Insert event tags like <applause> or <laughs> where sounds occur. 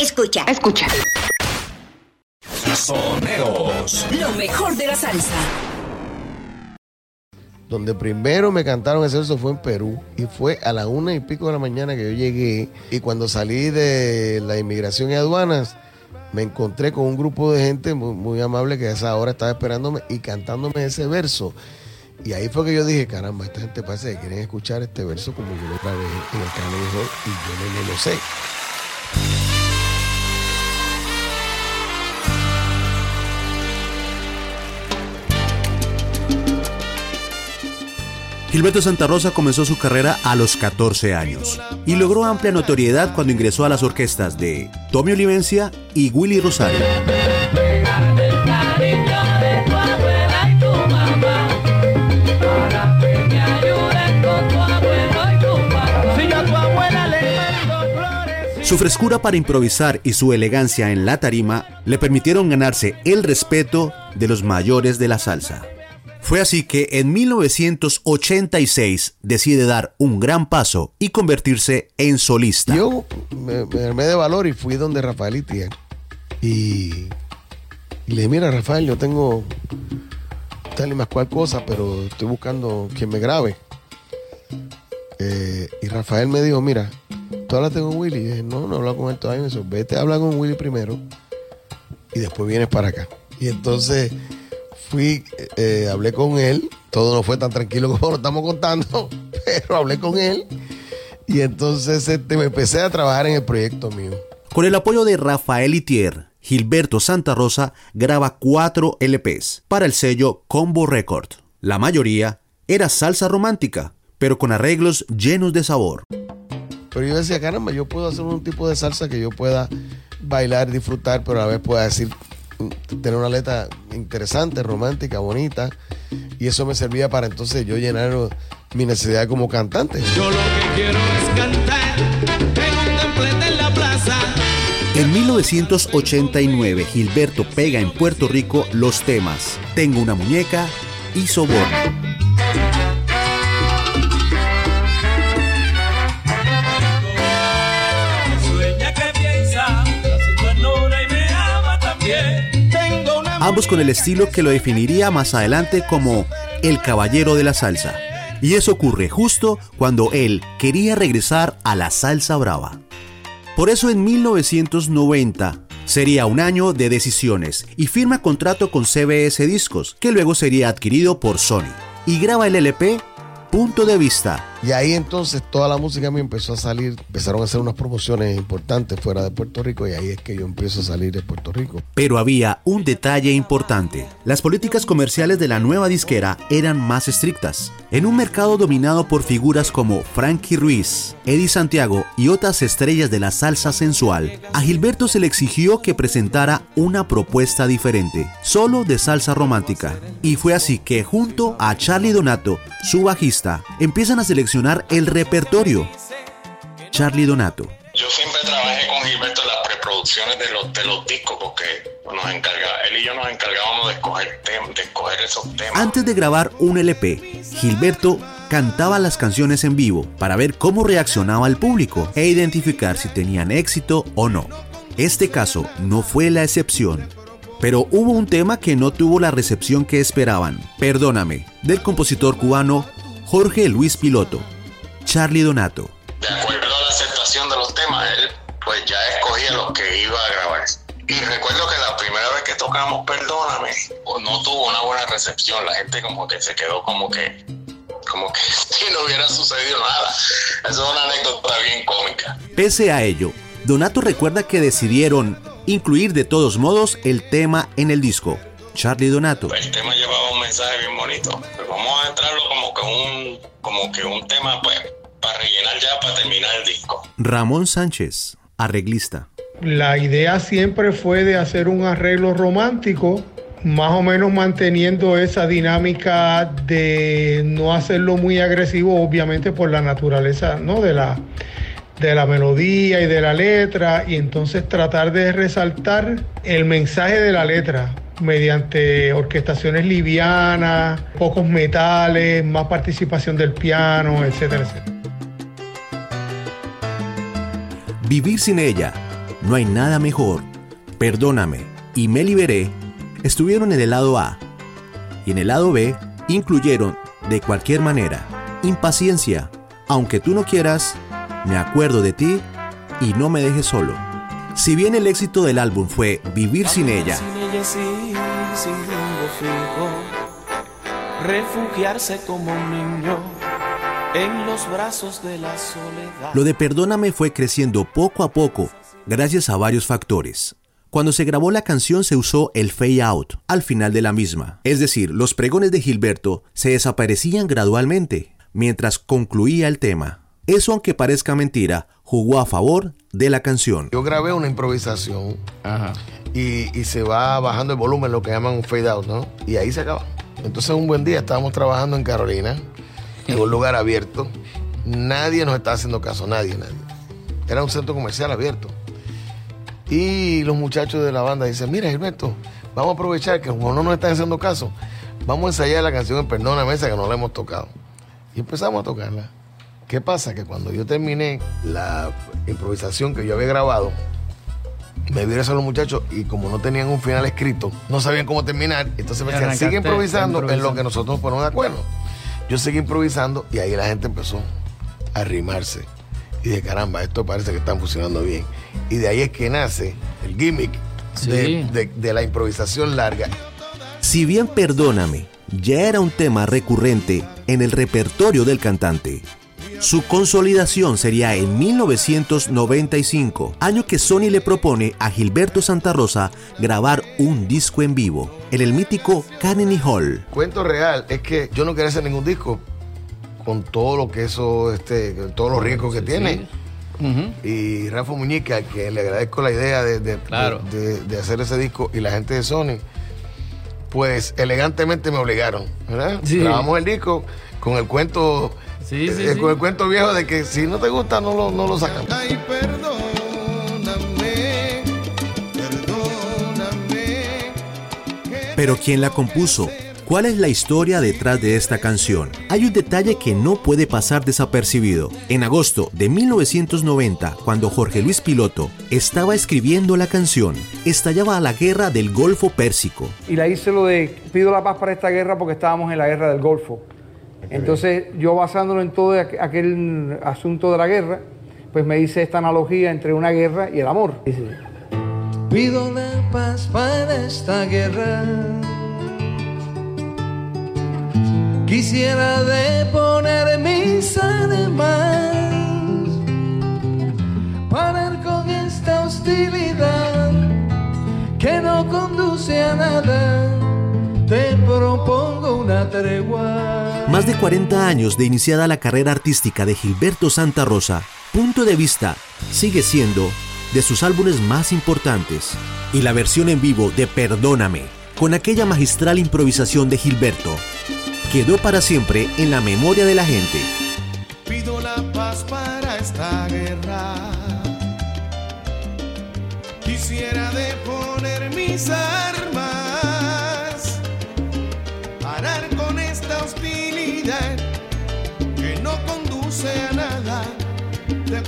Escucha, escucha. Soneros. Lo mejor de la salsa. Donde primero me cantaron ese verso fue en Perú y fue a la una y pico de la mañana que yo llegué y cuando salí de la inmigración y aduanas me encontré con un grupo de gente muy, amable que a esa hora estaba esperándome y cantándome ese verso. Y ahí fue que yo dije, caramba, esta gente parece que quieren escuchar este verso como yo lo grabé en el canal y yo no lo sé. Gilberto Santa Rosa comenzó su carrera a los 14 años y logró amplia notoriedad cuando ingresó a las orquestas de Tommy Olivencia y Willy Rosario. Su frescura para improvisar y su elegancia en la tarima le permitieron ganarse el respeto de los mayores de la salsa. Fue así que en 1986 decide dar un gran paso y convertirse en solista. Yo me, armé de valor y fui donde Rafael Itier. Y, y le dije, mira Rafael, yo tengo tal y más cual cosa, pero estoy buscando quien me grabe. Eh, y Rafael me dijo, mira, tú hablaste con Willy. Y dije, no, no hablo con él todavía. Me dijo, vete a hablar con Willy primero y después vienes para acá. Y entonces fui, eh, hablé con él, todo no fue tan tranquilo <laughs> como lo estamos contando, pero hablé con él y entonces este, me empecé a trabajar en el proyecto mío. Con el apoyo de Rafael Itier, Gilberto Santa Rosa graba cuatro LPs para el sello Combo Record. La mayoría era salsa romántica, pero con arreglos llenos de sabor. Pero yo decía, caramba, yo puedo hacer un tipo de salsa que yo pueda bailar, disfrutar, pero a la vez pueda decir tener una letra interesante, romántica, bonita. Y eso me servía para entonces yo llenar mi necesidad como cantante. Yo lo que quiero es cantar en en la plaza. En 1989, Gilberto pega en Puerto Rico los temas Tengo una muñeca y Soborno. Ambos con el estilo que lo definiría más adelante como el caballero de la salsa. Y eso ocurre justo cuando él quería regresar a la salsa brava. Por eso en 1990 sería un año de decisiones y firma contrato con CBS Discos, que luego sería adquirido por Sony. Y graba el LP Punto de Vista, y ahí entonces toda la música me empezó a salir, empezaron a hacer unas promociones importantes fuera de Puerto Rico y ahí es que yo empiezo a salir de Puerto Rico. Pero había un detalle importante. Las políticas comerciales de la nueva disquera eran más estrictas. En un mercado dominado por figuras como Frankie Ruiz, Eddie Santiago y otras estrellas de la salsa sensual, a Gilberto se le exigió que presentara una propuesta diferente, solo de salsa romántica. Y fue así que junto a Charlie Donato, su bajista, empiezan a seleccionar el repertorio. Charlie Donato. Yo siempre trabajé con Gilberto en las preproducciones de los, de los discos porque nos encarga, él y yo nos encargábamos de escoger, de escoger esos temas. Antes de grabar un LP, Gilberto cantaba las canciones en vivo para ver cómo reaccionaba el público e identificar si tenían éxito o no. Este caso no fue la excepción. Pero hubo un tema que no tuvo la recepción que esperaban, Perdóname, del compositor cubano Jorge Luis Piloto, Charlie Donato. De acuerdo a la aceptación de los temas, él pues ya escogía los que iba a grabar. Y recuerdo primera vez que tocamos Perdóname, no tuvo una buena recepción. La gente como que se quedó como que como que <laughs> si no hubiera sucedido nada. Eso es una anécdota bien cómica. Pese a ello, Donato recuerda que decidieron incluir de todos modos el tema en el disco. Charlie Donato. El tema llevaba un mensaje bien bonito. Pues vamos a entrarlo como que un, como que un tema pues, para rellenar ya, para terminar el disco. Ramón Sánchez, arreglista. La idea siempre fue de hacer un arreglo romántico, más o menos manteniendo esa dinámica de no hacerlo muy agresivo, obviamente por la naturaleza ¿no? de, la, de la melodía y de la letra y entonces tratar de resaltar el mensaje de la letra mediante orquestaciones livianas, pocos metales, más participación del piano, etcétera, etcétera. Vivir sin ella, no hay nada mejor. Perdóname y me liberé estuvieron en el lado A y en el lado B incluyeron de cualquier manera impaciencia, aunque tú no quieras, me acuerdo de ti y no me dejes solo. Si bien el éxito del álbum fue Vivir sin ella, refugiarse como un niño en los brazos de la soledad. Lo de Perdóname fue creciendo poco a poco, gracias a varios factores. Cuando se grabó la canción se usó el fade out al final de la misma, es decir, los pregones de Gilberto se desaparecían gradualmente mientras concluía el tema. Eso, aunque parezca mentira, jugó a favor de la canción. Yo grabé una improvisación Y, se va bajando el volumen, lo que llaman un fade out, ¿no? Y ahí se acaba. Entonces, un buen día estábamos trabajando en Carolina, en un lugar abierto. Nadie nos estaba haciendo caso, nadie, nadie. Era un centro comercial abierto. Y los muchachos de la banda dicen, mira Gilberto, vamos a aprovechar que como no nos están haciendo caso, vamos a ensayar la canción en Perdona Mesa que no la hemos tocado. Y empezamos a tocarla. ¿Qué pasa? Que cuando yo terminé la improvisación que yo había grabado, me vieron a los muchachos y como no tenían un final escrito, no sabían cómo terminar. Entonces me decían, sigue improvisando, en lo que nosotros nos ponemos de acuerdo. Yo seguí improvisando y ahí la gente empezó a arrimarse. Y de caramba, esto parece que está funcionando bien. Y de ahí es que nace el gimmick de, de la improvisación larga. Si bien Perdóname ya era un tema recurrente en el repertorio del cantante, su consolidación sería en 1995, año que Sony le propone a Gilberto Santa Rosa grabar un disco en vivo, en el mítico Carnegie Hall. Cuento real es que yo no quería hacer ningún disco con todo lo que eso, este, todos los riesgos que tiene. Y Rafa Muñica, que le agradezco la idea de, de, hacer ese disco, y la gente de Sony, pues elegantemente me obligaron, ¿verdad? Grabamos el disco con el cuento Sí, sí, con el cuento viejo de que si no te gusta, no lo, no lo sacan. Ay, perdóname, perdóname. Pero ¿quién la compuso? ¿Cuál es la historia detrás de esta canción? Hay un detalle que no puede pasar desapercibido. En agosto de 1990, cuando Jorge Luis Piloto estaba escribiendo la canción, estallaba la guerra del Golfo Pérsico. Y la hice lo de pido la paz para esta guerra porque estábamos en la guerra del Golfo. Entonces yo basándolo en todo aquel asunto de la guerra, pues me hice esta analogía entre una guerra y el amor. Pido la paz para esta guerra. Quisiera deponer mis además, parar con esta hostilidad que no conduce a nada. Te propongo una tregua. Más de 40 años de iniciada la carrera artística de Gilberto Santa Rosa, Punto de Vista sigue siendo de sus álbumes más importantes. Y la versión en vivo de Perdóname, con aquella magistral improvisación de Gilberto, quedó para siempre en la memoria de la gente. Pido la paz para esta guerra. Quisiera deponer mis armas, parar con esta hostilidad que no conduce a nada. Te